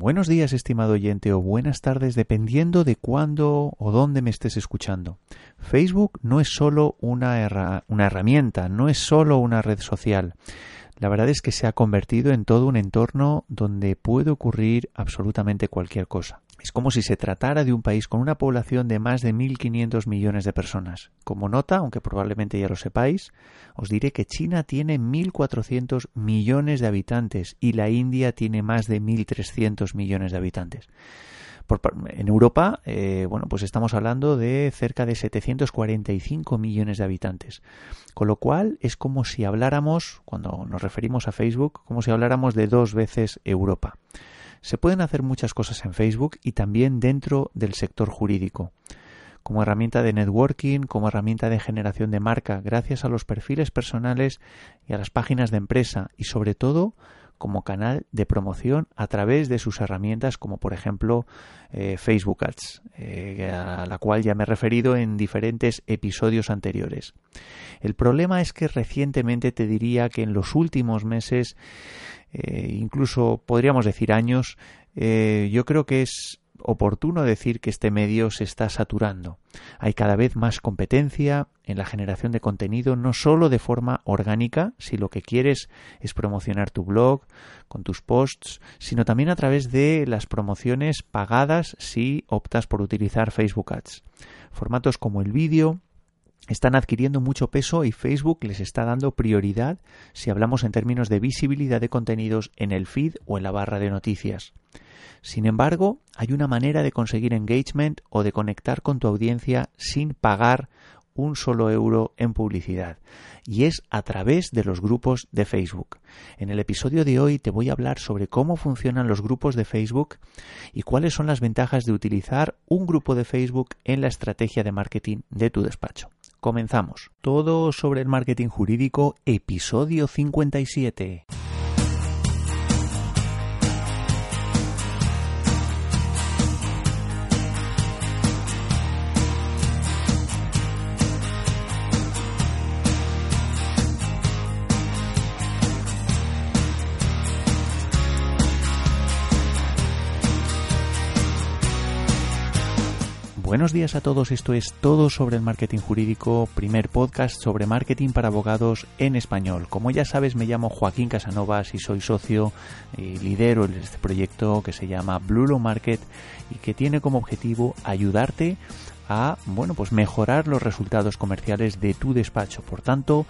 Buenos días, estimado oyente, o buenas tardes, dependiendo de cuándo o dónde me estés escuchando. Facebook no es solo una, herramienta, no es solo una red social. La verdad es que se ha convertido en todo un entorno donde puede ocurrir absolutamente cualquier cosa. Es como si se tratara de un país con una población de más de 1.500 millones de personas. Como nota, aunque probablemente ya lo sepáis, os diré que China tiene 1.400 millones de habitantes y la India tiene más de 1.300 millones de habitantes. en Europa, eh, bueno, pues estamos hablando de cerca de 745 millones de habitantes. Con lo cual es como si habláramos, cuando nos referimos a Facebook, como si habláramos de dos veces Europa. Se pueden hacer muchas cosas en Facebook y también dentro del sector jurídico, como herramienta de networking, como herramienta de generación de marca, gracias a los perfiles personales y a las páginas de empresa y sobre todo como canal de promoción a través de sus herramientas como por ejemplo eh, Facebook Ads, eh, a la cual ya me he referido en diferentes episodios anteriores. El problema es que recientemente te diría que en los últimos meses eh, incluso podríamos decir años, yo creo que es oportuno decir que este medio se está saturando. Hay cada vez más competencia en la generación de contenido, no solo de forma orgánica, si lo que quieres es promocionar tu blog con tus posts, sino también a través de las promociones pagadas si optas por utilizar Facebook Ads. Formatos como el vídeo, están adquiriendo mucho peso y Facebook les está dando prioridad si hablamos en términos de visibilidad de contenidos en el feed o en la barra de noticias. Sin embargo, hay una manera de conseguir engagement o de conectar con tu audiencia sin pagar un solo euro en publicidad y es a través de los grupos de Facebook. En el episodio de hoy te voy a hablar sobre cómo funcionan los grupos de Facebook y cuáles son las ventajas de utilizar un grupo de Facebook en la estrategia de marketing de tu despacho. Comenzamos. Todo sobre el marketing jurídico, episodio 57. Buenos días a todos, esto es todo sobre el marketing jurídico, primer podcast sobre marketing para abogados en español. Como ya sabes, me llamo Joaquín Casanovas y soy socio y lidero este proyecto que se llama Blue Market y que tiene como objetivo ayudarte a bueno pues mejorar los resultados comerciales de tu despacho por tanto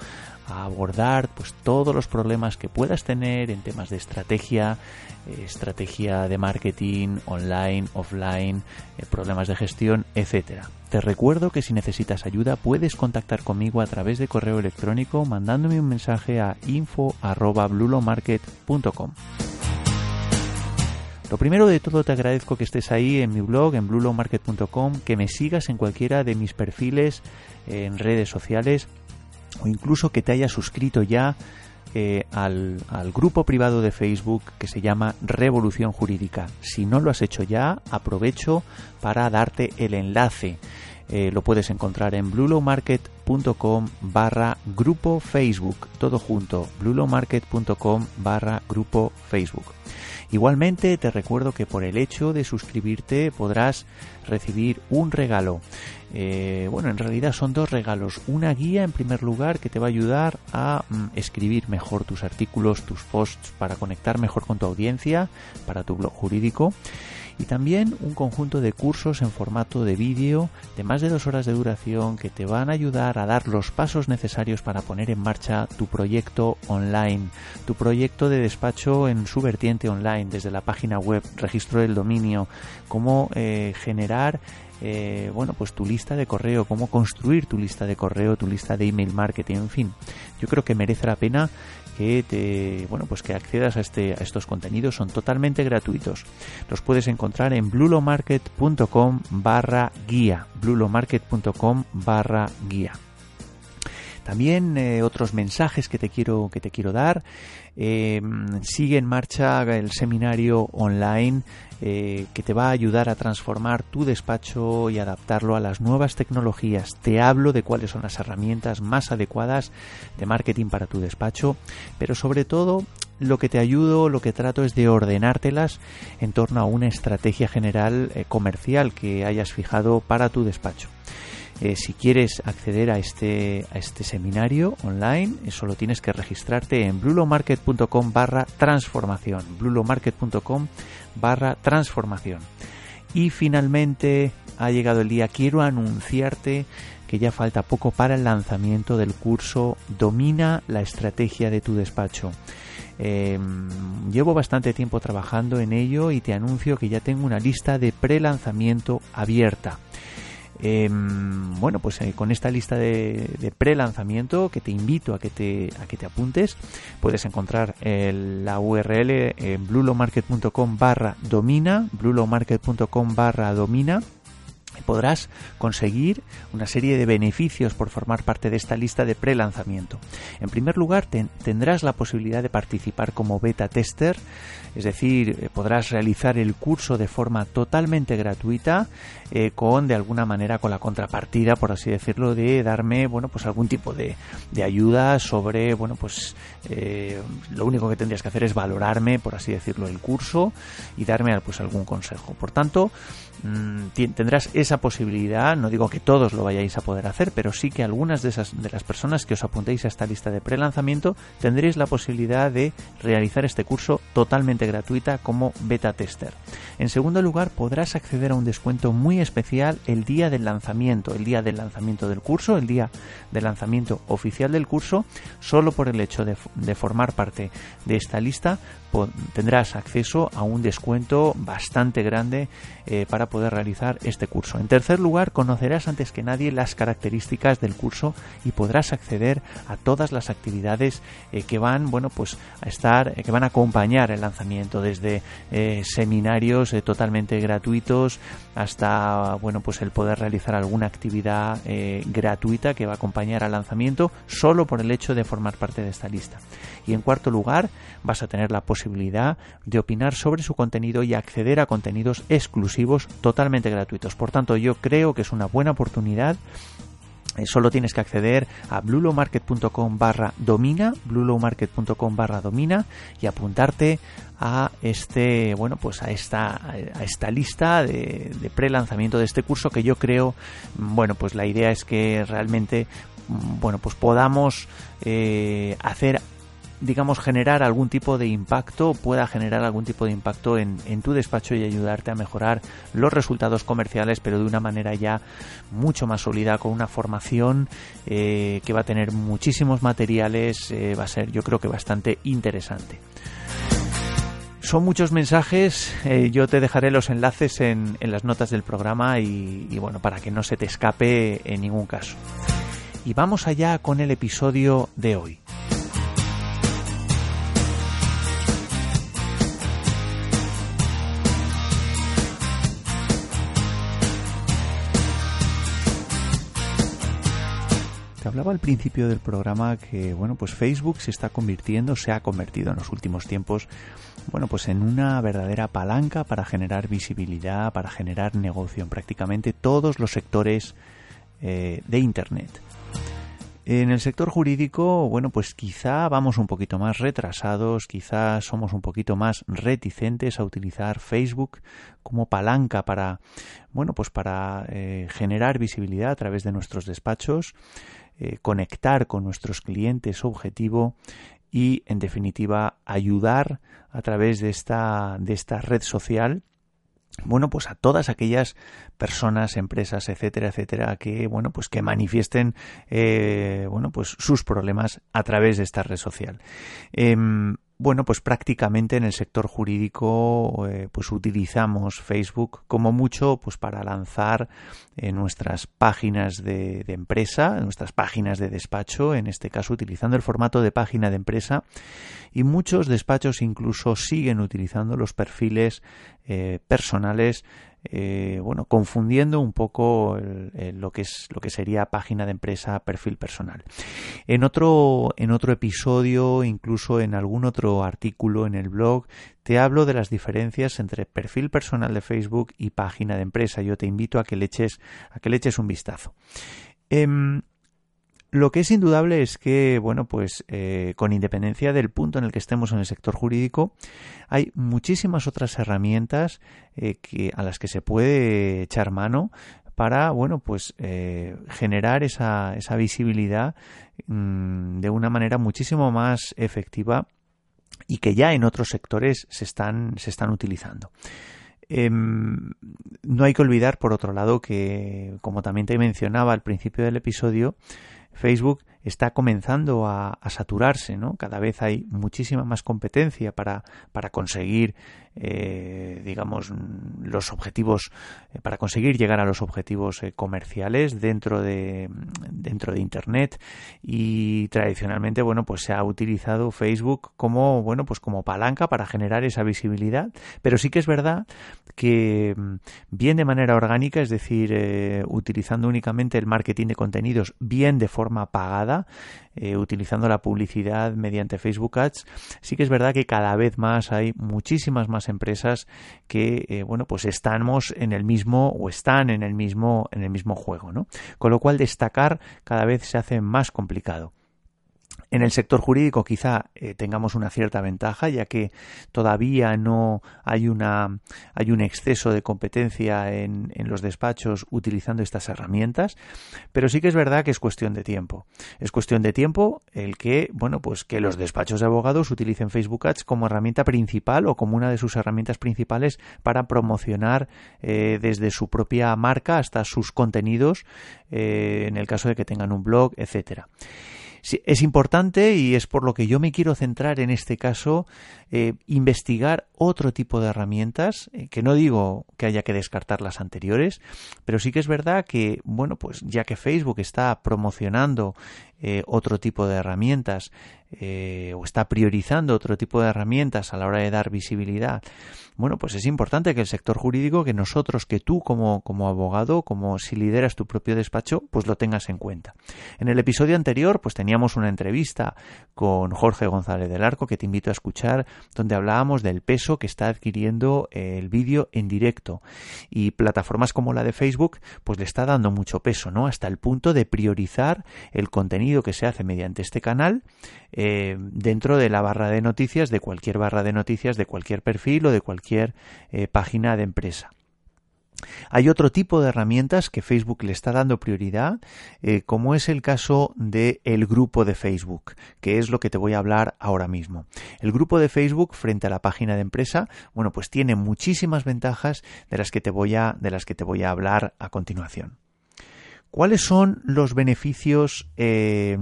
a abordar pues todos los problemas que puedas tener en temas de estrategia eh, estrategia de marketing online offline eh, problemas de gestión etcétera. Te recuerdo que si necesitas ayuda puedes contactar conmigo a través de correo electrónico mandándome un mensaje a info@blulomarket.com lo primero de todo te agradezco que estés ahí en mi blog, en blulomarket.com, que me sigas en cualquiera de mis perfiles en redes sociales o incluso que te hayas suscrito ya eh, al, grupo privado de Facebook que se llama Revolución Jurídica. Si no lo has hecho ya, aprovecho para darte el enlace. Eh, lo puedes encontrar en bluelowmarket.com barra grupo Facebook, todo junto, bluelowmarket.com barra grupo Facebook. Igualmente te recuerdo que por el hecho de suscribirte podrás recibir un regalo. Eh, bueno, en realidad son dos regalos. Una guía en primer lugar que te va a ayudar a mm, escribir mejor tus artículos, tus posts para conectar mejor con tu audiencia, para tu blog jurídico y también un conjunto de cursos en formato de vídeo de más de dos horas de duración que te van a ayudar a dar los pasos necesarios para poner en marcha tu proyecto online, tu proyecto de despacho en su vertiente online, desde la página web, registro del dominio, cómo eh, generar eh, bueno, pues tu lista de correo, cómo construir tu lista de correo, tu lista de email marketing, en fin. Yo creo que merece la pena que te, bueno, pues que accedas a, este, a estos contenidos, son totalmente gratuitos. Los puedes encontrar en blulomarket.com barra guía, blulomarket.com barra guía. También eh, otros mensajes que te quiero, que te quiero dar. Eh, sigue en marcha el seminario online eh, que te va a ayudar a transformar tu despacho y adaptarlo a las nuevas tecnologías. Te hablo de cuáles son las herramientas más adecuadas de marketing para tu despacho, pero sobre todo lo que te ayudo, lo que trato es de ordenártelas en torno a una estrategia general eh, comercial que hayas fijado para tu despacho. Eh, si quieres acceder a este, este seminario online, eh, solo tienes que registrarte en blulomarket.com barra transformación. barra transformación. Y finalmente ha llegado el día, quiero anunciarte que ya falta poco para el lanzamiento del curso Domina la estrategia de tu despacho. Em, llevo bastante tiempo trabajando en ello y te anuncio que ya tengo una lista de pre-lanzamiento abierta. Em, bueno, pues eh, con esta lista de, pre-lanzamiento que te invito a que te, a que te apuntes, puedes encontrar la URL en blulomarket.com barra domina, blulomarket.com barra domina podrás conseguir una serie de beneficios por formar parte de esta lista de pre-lanzamiento. En primer lugar, tendrás la posibilidad de participar como beta tester, es decir, eh, podrás realizar el curso de forma totalmente gratuita eh, con, de alguna manera, con la contrapartida, por así decirlo, de darme, bueno, pues algún tipo de, ayuda sobre, bueno, pues eh, lo único que tendrías que hacer es valorarme, por así decirlo, el curso y darme, pues, algún consejo. Por tanto, Mm, tendrás esa posibilidad. No digo que todos lo vayáis a poder hacer, pero sí que algunas de esas de las personas que os apuntéis a esta lista de pre-lanzamiento tendréis la posibilidad de realizar este curso totalmente gratuita como beta tester. En segundo lugar, podrás acceder a un descuento muy especial el día del lanzamiento, el día del lanzamiento del curso, el día del lanzamiento oficial del curso, solo por el hecho de, formar parte de esta lista tendrás acceso a un descuento bastante grande eh, para poder realizar este curso. En tercer lugar, conocerás antes que nadie las características del curso y podrás acceder a todas las actividades eh, que van, bueno, pues a estar, eh, que van a acompañar el lanzamiento, desde seminarios totalmente gratuitos hasta, bueno, pues el poder realizar alguna actividad gratuita que va a acompañar al lanzamiento solo por el hecho de formar parte de esta lista. Y en cuarto lugar, vas a tener la posibilidad de opinar sobre su contenido y acceder a contenidos exclusivos totalmente gratuitos. Por tanto, yo creo que es una buena oportunidad eh, solo tienes que acceder a blulomarket.com barra domina, blulomarket.com barra domina y apuntarte a este, bueno, pues a esta, a esta lista de, de pre-lanzamiento de este curso que yo creo, bueno, pues la idea es que realmente, bueno, pues podamos eh, hacer digamos, generar algún tipo de impacto, pueda generar algún tipo de impacto en, tu despacho y ayudarte a mejorar los resultados comerciales, pero de una manera ya mucho más sólida, con una formación eh, que va a tener muchísimos materiales, eh, va a ser yo creo que bastante interesante. Son muchos mensajes, eh, yo te dejaré los enlaces en, en las notas del programa y bueno, para que no se te escape en ningún caso. Y vamos allá con el episodio de hoy. Hablaba al principio del programa que bueno pues Facebook se está convirtiendo se ha convertido en los últimos tiempos bueno pues en una verdadera palanca para generar visibilidad para generar negocio en prácticamente todos los sectores eh, de internet en el sector jurídico, bueno, pues quizá vamos un poquito más retrasados, quizá somos un poquito más reticentes a utilizar Facebook como palanca para, bueno, pues para eh, generar visibilidad a través de nuestros despachos. Eh, conectar con nuestros clientes objetivo y, en definitiva, ayudar a través de esta, de esta red social bueno, pues a todas aquellas personas, empresas, etcétera, etcétera, que, bueno, pues que manifiesten, eh, bueno, pues sus problemas a través de esta red social. Em, bueno, pues prácticamente en el sector jurídico eh, pues utilizamos Facebook como mucho pues para lanzar eh, nuestras páginas de, empresa, nuestras páginas de despacho, en este caso utilizando el formato de página de empresa. Y muchos despachos incluso siguen utilizando los perfiles eh, personales eh, bueno, confundiendo un poco lo que es lo que sería página de empresa, perfil personal. En otro, en otro episodio, incluso en algún otro artículo en el blog, te hablo de las diferencias entre perfil personal de Facebook y página de empresa. Yo te invito a que le eches, a que le eches un vistazo. Em, Lo que es indudable es que, bueno, pues eh, con independencia del punto en el que estemos en el sector jurídico, hay muchísimas otras herramientas eh, a las que se puede echar mano para, bueno, pues eh, generar esa, esa visibilidad mm, de una manera muchísimo más efectiva y que ya en otros sectores se están, se están utilizando. Em, no hay que olvidar, por otro lado, que, como también te mencionaba al principio del episodio, Facebook está comenzando a, saturarse, ¿no? Cada vez hay muchísima más competencia para, para conseguir, eh, digamos, los objetivos, eh, para conseguir llegar a los objetivos eh, comerciales dentro de, dentro de Internet. Y tradicionalmente, bueno, pues se ha utilizado Facebook como, bueno, pues como palanca para generar esa visibilidad, pero sí que es verdad que mm, bien de manera orgánica, es decir, utilizando únicamente el marketing de contenidos, bien de forma pagada, eh, utilizando la publicidad mediante Facebook Ads, sí que es verdad que cada vez más hay muchísimas más empresas que, eh, bueno, pues estamos en el mismo o están en el mismo, en el mismo juego, ¿no? Con lo cual destacar cada vez se hace más complicado. En el sector jurídico quizá eh, tengamos una cierta ventaja, ya que todavía no hay, una, hay un exceso de competencia en, en, los despachos utilizando estas herramientas, pero sí que es verdad que es cuestión de tiempo. Es cuestión de tiempo el que, bueno, pues que los despachos de abogados utilicen Facebook Ads como herramienta principal o como una de sus herramientas principales para promocionar eh, desde su propia marca hasta sus contenidos, eh, en el caso de que tengan un blog, etcétera es importante y es por lo que yo me quiero centrar en este caso, eh, investigar otro tipo de herramientas, eh, que no digo que haya que descartar las anteriores, pero sí que es verdad que, bueno, pues ya que Facebook está promocionando eh, otro tipo de herramientas eh, o está priorizando otro tipo de herramientas a la hora de dar visibilidad, bueno, pues es importante que el sector jurídico, que nosotros, que tú como, como abogado, como si lideras tu propio despacho, pues lo tengas en cuenta. En el episodio anterior, pues teníamos una entrevista con Jorge González del Arco, que te invito a escuchar, donde hablábamos del peso que está adquiriendo el vídeo en directo. Y plataformas como la de Facebook, pues le está dando mucho peso, ¿no? Hasta el punto de priorizar el contenido que se hace mediante este canal eh, dentro de la barra de noticias de cualquier barra de noticias de cualquier perfil o de cualquier eh, página de empresa. Hay otro tipo de herramientas que Facebook le está dando prioridad, eh, como es el caso del el grupo de Facebook, que es lo que te voy a hablar ahora mismo. El grupo de Facebook frente a la página de empresa, bueno, pues tiene muchísimas ventajas de las que te voy a, de las que te voy a hablar a continuación. ¿Cuáles son los beneficios eh,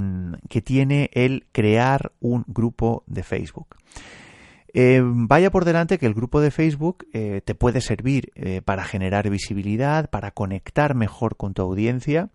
que tiene el crear un grupo de Facebook? Eh, vaya por delante que el grupo de Facebook eh, te puede servir para generar visibilidad, para conectar mejor con tu audiencia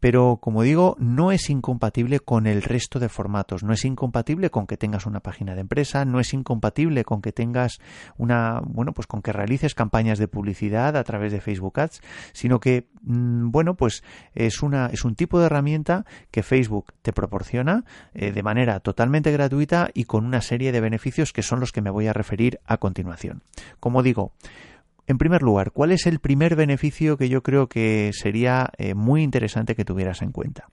pero como digo, no es incompatible con el resto de formatos, no es incompatible con que tengas una página de empresa, no es incompatible con que tengas una, bueno, pues con que realices campañas de publicidad a través de Facebook Ads, sino que, mm, bueno, pues es una, es un tipo de herramienta que Facebook te proporciona eh, de manera totalmente gratuita y con una serie de beneficios que son los que me voy a referir a continuación. Como digo, en primer lugar, ¿cuál es el primer beneficio que yo creo que sería eh, muy interesante que tuvieras en cuenta?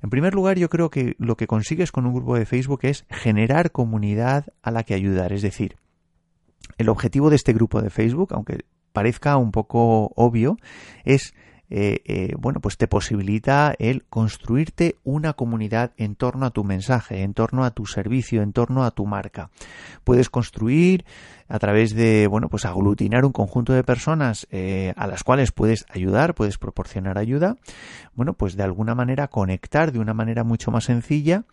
En primer lugar, yo creo que lo que consigues con un grupo de Facebook es generar comunidad a la que ayudar. Es decir, el objetivo de este grupo de Facebook, aunque parezca un poco obvio, es eh, eh, bueno, pues te posibilita el construirte una comunidad en torno a tu mensaje, en torno a tu servicio, en torno a tu marca. Puedes construir a través de, bueno, pues aglutinar un conjunto de personas eh, a las cuales puedes ayudar, puedes proporcionar ayuda, bueno, pues de alguna manera conectar de una manera mucho más sencilla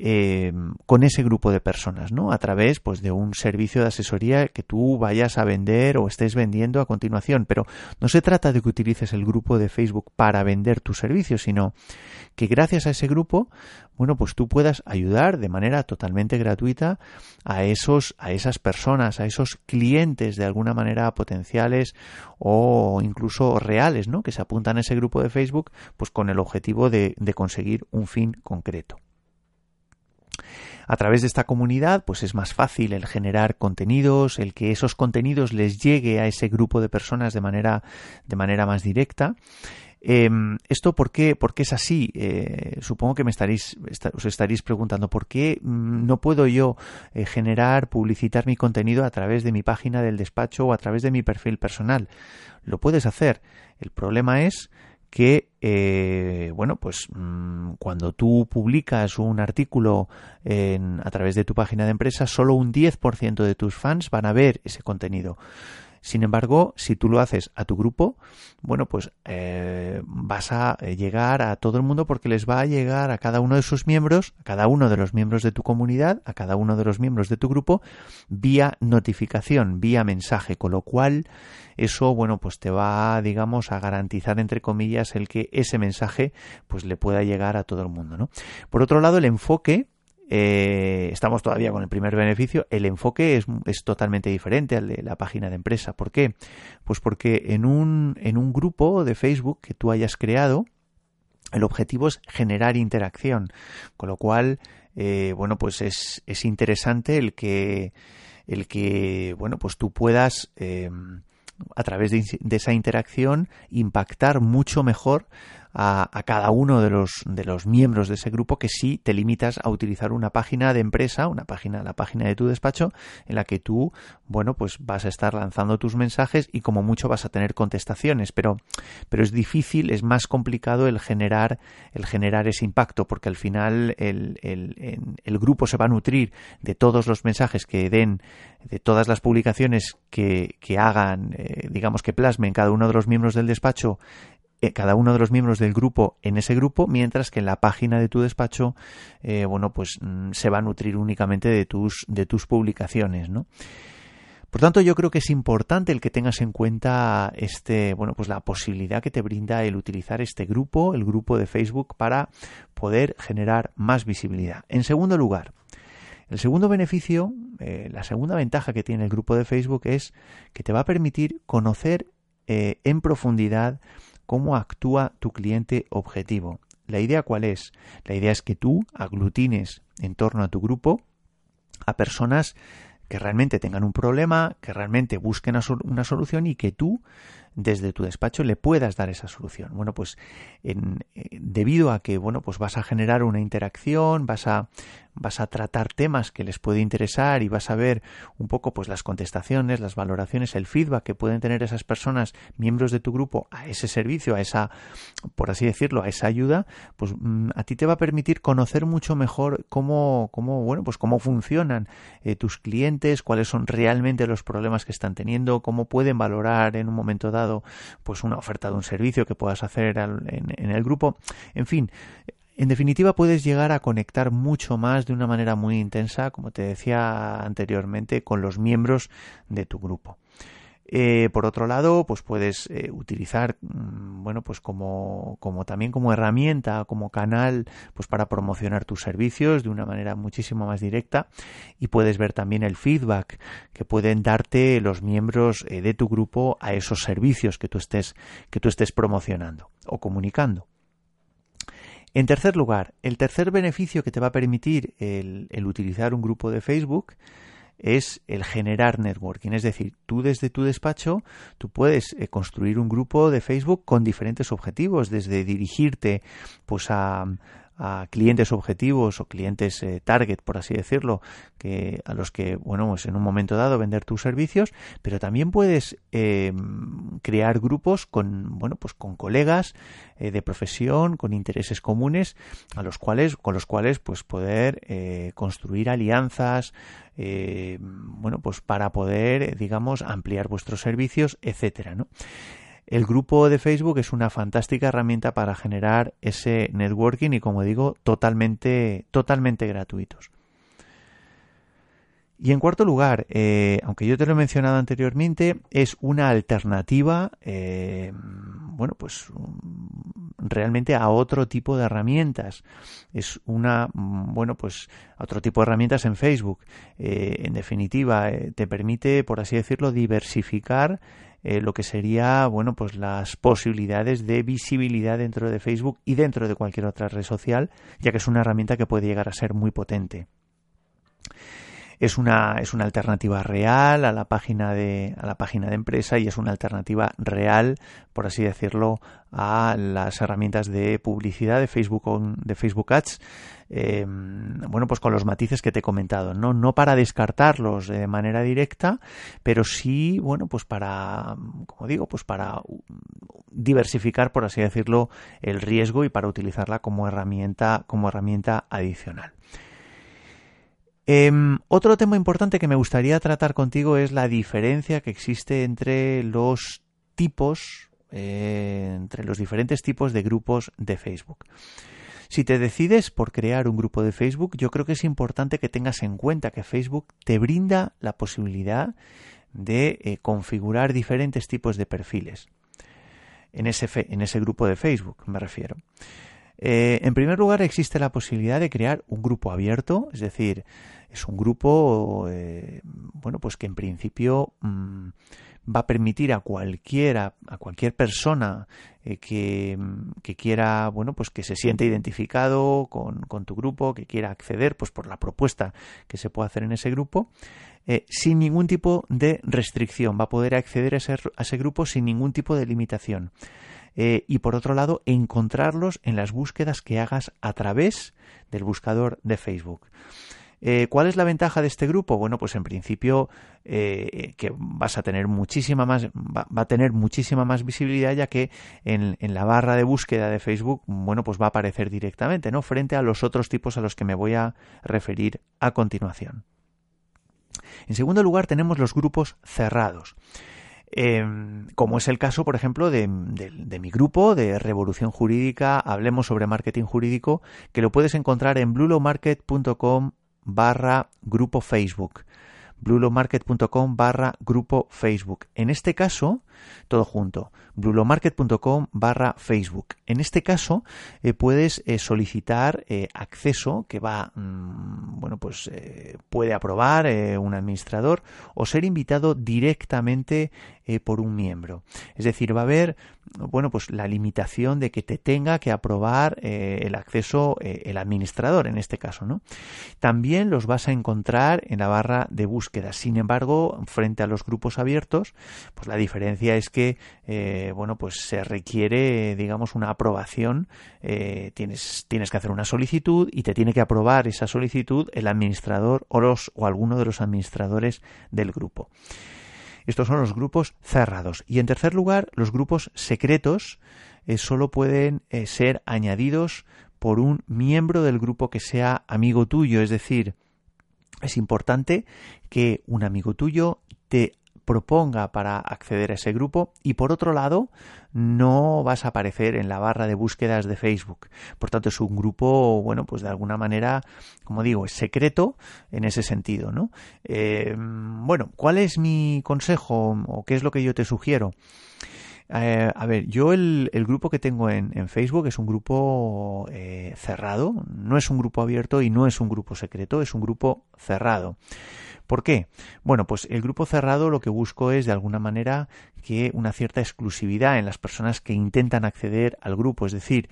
eh, con ese grupo de personas, ¿no? A través, pues, de un servicio de asesoría que tú vayas a vender o estés vendiendo a continuación. Pero no se trata de que utilices el grupo de Facebook para vender tu servicio, sino que gracias a ese grupo, bueno, pues tú puedas ayudar de manera totalmente gratuita a esos, a esas personas, a esos clientes de alguna manera potenciales o incluso reales, ¿no? Que se apuntan a ese grupo de Facebook, pues con el objetivo de conseguir un fin concreto. A través de esta comunidad, pues es más fácil el generar contenidos, el que esos contenidos les llegue a ese grupo de personas de manera, de manera más directa. Em, ¿Esto por qué, es así? Eh, supongo que me estaréis, os estaréis preguntando por qué mm, no puedo yo eh, generar, publicitar mi contenido a través de mi página del despacho o a través de mi perfil personal. Lo puedes hacer. El problema es que eh, bueno pues mm, cuando tú publicas un artículo en, a través de tu página de empresa solo un 10% de tus fans van a ver ese contenido sin embargo, si tú lo haces a tu grupo, bueno, pues eh, vas a eh, llegar a todo el mundo porque les va a llegar a cada uno de sus miembros, a cada uno de los miembros de tu comunidad, a cada uno de los miembros de tu grupo, vía notificación, vía mensaje, con lo cual eso, bueno, pues te va, digamos, a garantizar, entre comillas, el que ese mensaje, pues le pueda llegar a todo el mundo, ¿no? Por otro lado, el enfoque eh, estamos todavía con el primer beneficio. El enfoque es, es, totalmente diferente al de la página de empresa. ¿Por qué? Pues porque en un, en un grupo de Facebook que tú hayas creado, el objetivo es generar interacción. Con lo cual, eh, bueno, pues es, es, interesante el que, el que, bueno, pues tú puedas, eh, a través de, de esa interacción, impactar mucho mejor a, cada uno de los, de los miembros de ese grupo que si te limitas a utilizar una página de empresa, una página, la página de tu despacho, en la que tú, bueno, pues vas a estar lanzando tus mensajes y como mucho vas a tener contestaciones, pero, pero es difícil, es más complicado el generar, el generar ese impacto, porque al final el, el, el grupo se va a nutrir de todos los mensajes que den, de todas las publicaciones que, que hagan, eh, digamos que plasmen cada uno de los miembros del despacho cada uno de los miembros del grupo en ese grupo, mientras que en la página de tu despacho, eh, bueno, pues mm, se va a nutrir únicamente de tus, de tus publicaciones, ¿no? Por tanto, yo creo que es importante el que tengas en cuenta este, bueno, pues la posibilidad que te brinda el utilizar este grupo, el grupo de Facebook, para poder generar más visibilidad. En segundo lugar, el segundo beneficio, eh, la segunda ventaja que tiene el grupo de Facebook es que te va a permitir conocer en profundidad cómo actúa tu cliente objetivo. La idea cuál es? La idea es que tú aglutines en torno a tu grupo a personas que realmente tengan un problema, que realmente busquen una solución y que tú desde tu despacho le puedas dar esa solución. Bueno, pues en, eh, debido a que bueno, pues vas a generar una interacción, vas a vas a tratar temas que les puede interesar y vas a ver un poco pues las contestaciones, las valoraciones, el feedback que pueden tener esas personas, miembros de tu grupo a ese servicio, a esa por así decirlo, a esa ayuda, pues mm, a ti te va a permitir conocer mucho mejor cómo cómo bueno, pues cómo funcionan eh, tus clientes, cuáles son realmente los problemas que están teniendo, cómo pueden valorar en un momento dado pues una oferta de un servicio que puedas hacer en, el grupo. En fin, en definitiva, puedes llegar a conectar mucho más de una manera muy intensa, como te decía anteriormente, con los miembros de tu grupo. Eh, por otro lado, pues puedes eh, utilizar, mm, bueno, pues como, también como herramienta, como canal, pues para promocionar tus servicios de una manera muchísimo más directa y puedes ver también el feedback que pueden darte los miembros eh, de tu grupo a esos servicios que tú estés, que tú estés promocionando o comunicando. En tercer lugar, el tercer beneficio que te va a permitir el utilizar un grupo de Facebook es el generar networking. Es decir, tú desde tu despacho, tú puedes eh, construir un grupo de Facebook con diferentes objetivos, desde dirigirte pues a, a clientes objetivos o clientes eh, target, por así decirlo, que a los que, bueno, pues en un momento dado vender tus servicios, pero también puedes eh, crear grupos con, bueno, pues con colegas eh, de profesión, con intereses comunes, a los cuales, con los cuales, pues poder construir alianzas, bueno, pues para poder, digamos, ampliar vuestros servicios, etcétera, ¿no? El grupo de Facebook es una fantástica herramienta para generar ese networking y como digo, totalmente, totalmente gratuitos. Y en cuarto lugar, eh, aunque yo te lo he mencionado anteriormente, es una alternativa, eh, bueno, pues realmente a otro tipo de herramientas. Es una, bueno, pues a otro tipo de herramientas en Facebook. Eh, en definitiva, te permite, por así decirlo, diversificar eh, lo que sería bueno pues las posibilidades de visibilidad dentro de Facebook y dentro de cualquier otra red social ya que es una herramienta que puede llegar a ser muy potente es una, es una alternativa real a la página de, a la página de empresa y es una alternativa real, por así decirlo, a las herramientas de publicidad de Facebook, de Facebook Ads. Em, bueno, pues con los matices que te he comentado, ¿no? No para descartarlos de manera directa, pero sí, bueno, pues para, como digo, pues para diversificar, por así decirlo, el riesgo y para utilizarla como herramienta, como herramienta adicional. Em, otro tema importante que me gustaría tratar contigo es la diferencia que existe entre los tipos, eh, entre los diferentes tipos de grupos de Facebook. Si te decides por crear un grupo de Facebook, yo creo que es importante que tengas en cuenta que Facebook te brinda la posibilidad de eh, configurar diferentes tipos de perfiles. En ese, en ese grupo de Facebook, me refiero. Eh, en primer lugar, existe la posibilidad de crear un grupo abierto, es decir, es un grupo, eh, bueno, pues que en principio mm, va a permitir a cualquiera, a cualquier persona eh, que, que, quiera, bueno, pues que se siente identificado con, con, tu grupo, que quiera acceder, pues por la propuesta que se puede hacer en ese grupo, sin ningún tipo de restricción, va a poder acceder a ese, a ese grupo sin ningún tipo de limitación. Eh, y por otro lado encontrarlos en las búsquedas que hagas a través del buscador de Facebook. Eh, ¿Cuál es la ventaja de este grupo? Bueno, pues en principio eh, que vas a tener muchísima más, va, a tener muchísima más visibilidad ya que en, en, la barra de búsqueda de Facebook, bueno, pues va a aparecer directamente, ¿no? Frente a los otros tipos a los que me voy a referir a continuación. En segundo lugar tenemos los grupos cerrados. Em, como es el caso, por ejemplo, de, mi grupo de Revolución Jurídica, Hablemos sobre Marketing Jurídico, que lo puedes encontrar en blulomarket.com barra grupo Facebook blulomarket.com barra grupo Facebook. En este caso, todo junto, blulomarket.com barra Facebook. En este caso, eh, puedes eh, solicitar eh, acceso que va, mm, bueno, pues puede aprobar un administrador o ser invitado directamente por un miembro. Es decir, va a haber, bueno, pues la limitación de que te tenga que aprobar el acceso el administrador, en este caso, ¿no? También los vas a encontrar en la barra de búsqueda. Sin embargo, frente a los grupos abiertos, pues la diferencia es que eh, bueno, pues se requiere, digamos, una aprobación. Eh, tienes, tienes que hacer una solicitud y te tiene que aprobar esa solicitud el administrador o, los, o alguno de los administradores del grupo. Estos son los grupos cerrados. Y en tercer lugar, los grupos secretos eh, solo pueden ser añadidos por un miembro del grupo que sea amigo tuyo. Es decir, es importante que un amigo tuyo te proponga para acceder a ese grupo y por otro lado no vas a aparecer en la barra de búsquedas de Facebook. Por tanto es un grupo, bueno, pues de alguna manera, como digo, es secreto en ese sentido, ¿no? Eh, bueno, ¿cuál es mi consejo o qué es lo que yo te sugiero? Eh, a ver, yo el, grupo que tengo en, Facebook es un grupo eh, cerrado, no es un grupo abierto y no es un grupo secreto, es un grupo cerrado. ¿Por qué? Bueno, pues el grupo cerrado lo que busco es de alguna manera que una cierta exclusividad en las personas que intentan acceder al grupo. Es decir,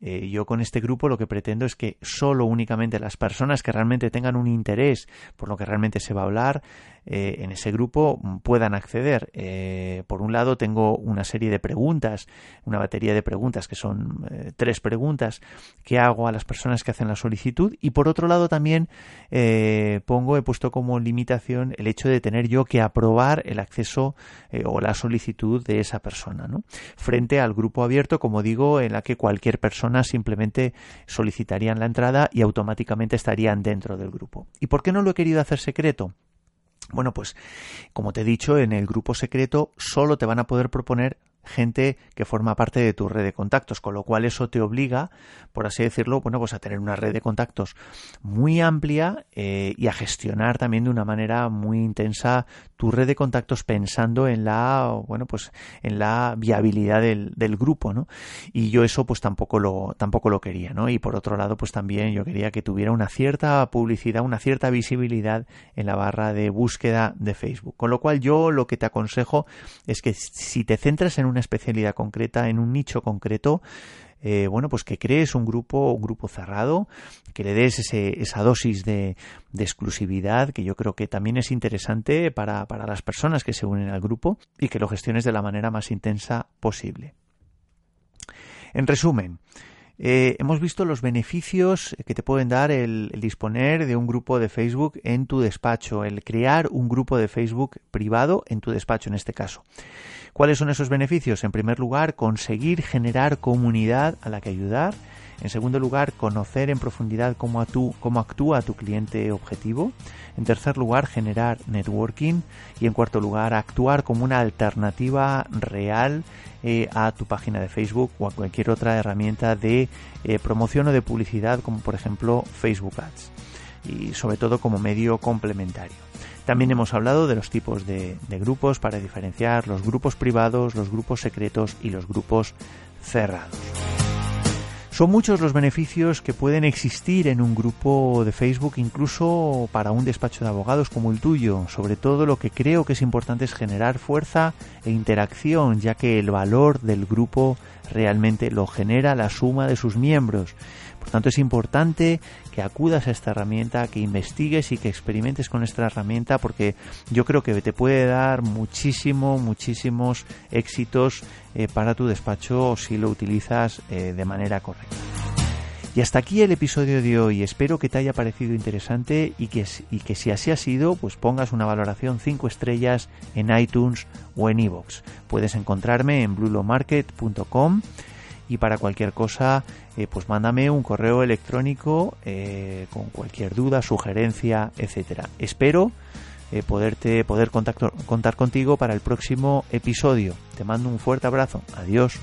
eh, yo con este grupo lo que pretendo es que solo únicamente las personas que realmente tengan un interés por lo que realmente se va a hablar eh, en ese grupo puedan acceder. Eh, por un lado tengo una serie de preguntas, una batería de preguntas que son tres preguntas que hago a las personas que hacen la solicitud y por otro lado también pongo, he puesto como limitación el hecho de tener yo que aprobar el acceso o la solicitud de esa persona, ¿no? Frente al grupo abierto, como digo, en la que cualquier persona simplemente solicitarían la entrada y automáticamente estarían dentro del grupo. ¿Y por qué no lo he querido hacer secreto? Bueno, pues como te he dicho, en el grupo secreto solo te van a poder proponer gente que forma parte de tu red de contactos, con lo cual eso te obliga, por así decirlo, bueno, pues a tener una red de contactos muy amplia eh, y a gestionar también de una manera muy intensa tu red de contactos pensando en la, bueno, pues en la viabilidad del, del grupo, ¿no? Y yo eso pues tampoco lo, tampoco lo quería, ¿no? Y por otro lado, pues también yo quería que tuviera una cierta publicidad, una cierta visibilidad en la barra de búsqueda de Facebook. Con lo cual yo lo que te aconsejo es que si te centras en un una especialidad concreta, en un nicho concreto, eh, bueno, pues que crees un grupo, un grupo cerrado, que le des ese, esa dosis de, exclusividad, que yo creo que también es interesante para, las personas que se unen al grupo y que lo gestiones de la manera más intensa posible. En resumen, eh, hemos visto los beneficios que te pueden dar el, disponer de un grupo de Facebook en tu despacho, el crear un grupo de Facebook privado en tu despacho en este caso. ¿Cuáles son esos beneficios? En primer lugar, conseguir generar comunidad a la que ayudar. En segundo lugar, conocer en profundidad cómo, cómo, actúa tu cliente objetivo. En tercer lugar, generar networking. Y en cuarto lugar, actuar como una alternativa real eh, a tu página de Facebook o a cualquier otra herramienta de eh, promoción o de publicidad, como por ejemplo Facebook Ads. Y sobre todo como medio complementario. También hemos hablado de los tipos de, de, grupos para diferenciar los grupos privados, los grupos secretos y los grupos cerrados. Son muchos los beneficios que pueden existir en un grupo de Facebook, incluso para un despacho de abogados como el tuyo. Sobre todo lo que creo que es importante es generar fuerza e interacción, ya que el valor del grupo realmente lo genera la suma de sus miembros. Por tanto, es importante que acudas a esta herramienta, que investigues y que experimentes con esta herramienta, porque yo creo que te puede dar muchísimo, muchísimos éxitos eh, para tu despacho si lo utilizas eh, de manera correcta. Y hasta aquí el episodio de hoy. Espero que te haya parecido interesante y que, y que si así ha sido, pues pongas una valoración 5 estrellas en iTunes o en iVoox. Puedes encontrarme en blulomarket.com y para cualquier cosa, eh, pues mándame un correo electrónico eh, con cualquier duda, sugerencia, etcétera. Espero eh, poderte poder contacto, contar contigo para el próximo episodio. Te mando un fuerte abrazo. Adiós.